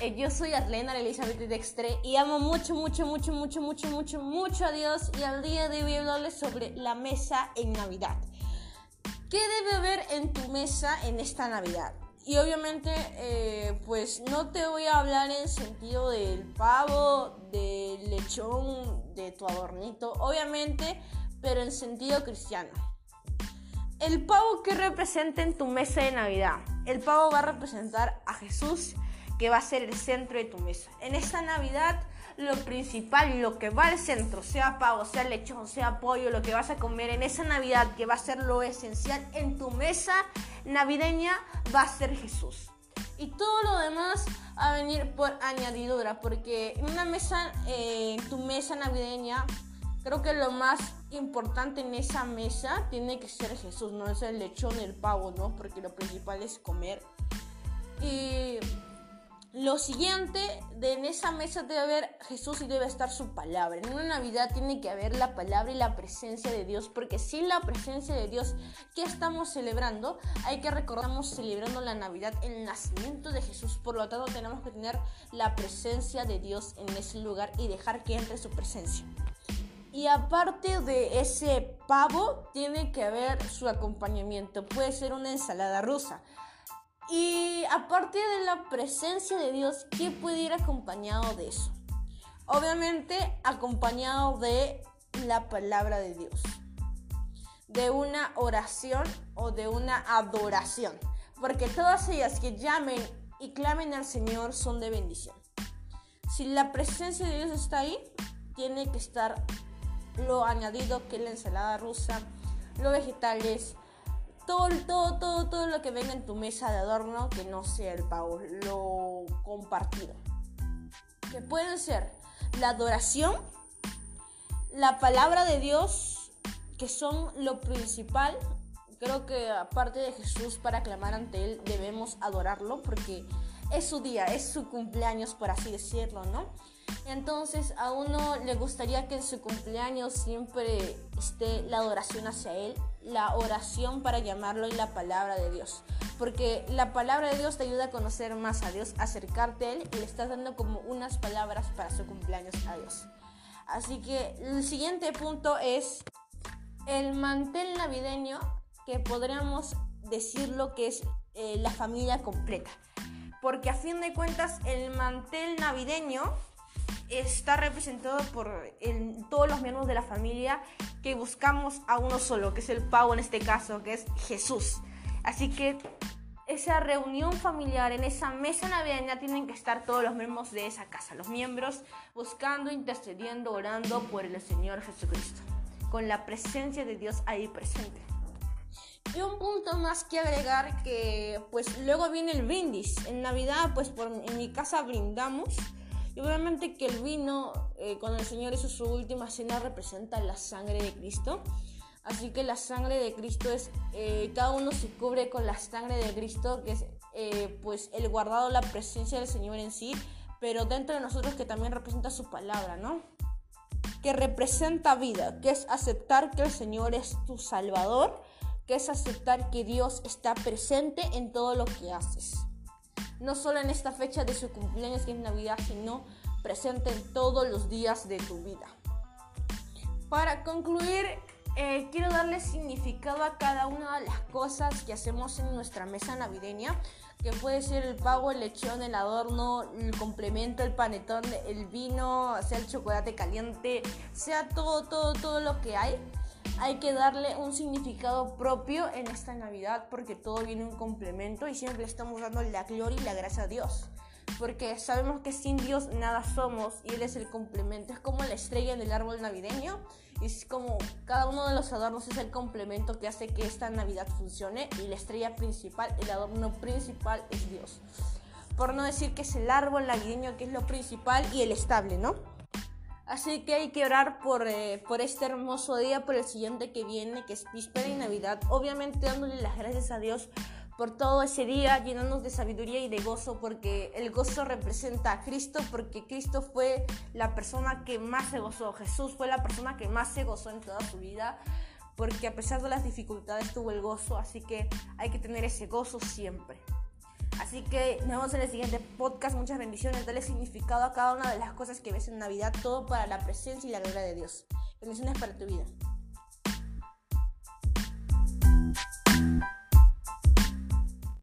Eh, yo soy Arlena Elizabeth Dextre y amo mucho, mucho, mucho, mucho, mucho, mucho, mucho a Dios y al día de hoy hablarles sobre la mesa en Navidad. ¿Qué debe haber en tu mesa en esta Navidad? Y obviamente, eh, pues no te voy a hablar en sentido del pavo, del lechón, de tu adornito, obviamente, pero en sentido cristiano. El pavo que representa en tu mesa de Navidad. El pavo va a representar a Jesús, que va a ser el centro de tu mesa. En esta Navidad, lo principal, lo que va al centro, sea pavo, sea lechón, sea pollo, lo que vas a comer en esa Navidad, que va a ser lo esencial en tu mesa navideña, va a ser Jesús. Y todo lo demás va a venir por añadidura, porque en una mesa, eh, tu mesa navideña, Creo que lo más importante en esa mesa tiene que ser Jesús, no es el lechón, el pavo, ¿no? Porque lo principal es comer. Y lo siguiente, de en esa mesa debe haber Jesús y debe estar su palabra. En una Navidad tiene que haber la palabra y la presencia de Dios, porque sin la presencia de Dios, ¿qué estamos celebrando? Hay que recordar, estamos celebrando la Navidad, el nacimiento de Jesús. Por lo tanto, tenemos que tener la presencia de Dios en ese lugar y dejar que entre su presencia. Y aparte de ese pavo, tiene que haber su acompañamiento. Puede ser una ensalada rusa. Y aparte de la presencia de Dios, ¿qué puede ir acompañado de eso? Obviamente acompañado de la palabra de Dios. De una oración o de una adoración. Porque todas ellas que llamen y clamen al Señor son de bendición. Si la presencia de Dios está ahí, tiene que estar lo añadido que la ensalada rusa, los vegetales, todo, todo, todo, todo lo que venga en tu mesa de adorno que no sea el pavo, lo compartido. Que pueden ser la adoración, la palabra de Dios, que son lo principal. Creo que aparte de Jesús para clamar ante Él debemos adorarlo porque es su día, es su cumpleaños por así decirlo, ¿no? Entonces a uno le gustaría que en su cumpleaños siempre esté la adoración hacia Él, la oración para llamarlo y la palabra de Dios. Porque la palabra de Dios te ayuda a conocer más a Dios, acercarte a Él y le estás dando como unas palabras para su cumpleaños a Dios. Así que el siguiente punto es el mantel navideño, que podríamos decirlo que es eh, la familia completa. Porque a fin de cuentas el mantel navideño está representado por todos los miembros de la familia que buscamos a uno solo, que es el pavo en este caso, que es Jesús. Así que esa reunión familiar, en esa mesa navideña, tienen que estar todos los miembros de esa casa, los miembros buscando, intercediendo, orando por el Señor Jesucristo, con la presencia de Dios ahí presente. Y un punto más que agregar que pues luego viene el brindis. En Navidad pues por, en mi casa brindamos y obviamente que el vino, eh, cuando el Señor hizo su última cena, representa la sangre de Cristo. Así que la sangre de Cristo es, eh, cada uno se cubre con la sangre de Cristo, que es eh, pues el guardado, la presencia del Señor en sí, pero dentro de nosotros que también representa su palabra, ¿no? Que representa vida, que es aceptar que el Señor es tu Salvador, que es aceptar que Dios está presente en todo lo que haces no solo en esta fecha de su cumpleaños que es Navidad, sino presente en todos los días de tu vida. Para concluir, eh, quiero darle significado a cada una de las cosas que hacemos en nuestra mesa navideña, que puede ser el pavo, el lechón, el adorno, el complemento, el panetón, el vino, sea el chocolate caliente, sea todo, todo, todo lo que hay hay que darle un significado propio en esta Navidad porque todo viene un complemento y siempre estamos dando la gloria y la gracia a Dios. Porque sabemos que sin Dios nada somos y Él es el complemento. Es como la estrella en el árbol navideño y es como cada uno de los adornos es el complemento que hace que esta Navidad funcione y la estrella principal, el adorno principal es Dios. Por no decir que es el árbol navideño que es lo principal y el estable, ¿no? Así que hay que orar por, eh, por este hermoso día, por el siguiente que viene, que es víspera y Navidad. Obviamente dándole las gracias a Dios por todo ese día, llenándonos de sabiduría y de gozo, porque el gozo representa a Cristo, porque Cristo fue la persona que más se gozó. Jesús fue la persona que más se gozó en toda su vida, porque a pesar de las dificultades tuvo el gozo, así que hay que tener ese gozo siempre. Así que nos vemos en el siguiente podcast. Muchas bendiciones. Dale significado a cada una de las cosas que ves en Navidad. Todo para la presencia y la gloria de Dios. Bendiciones para tu vida.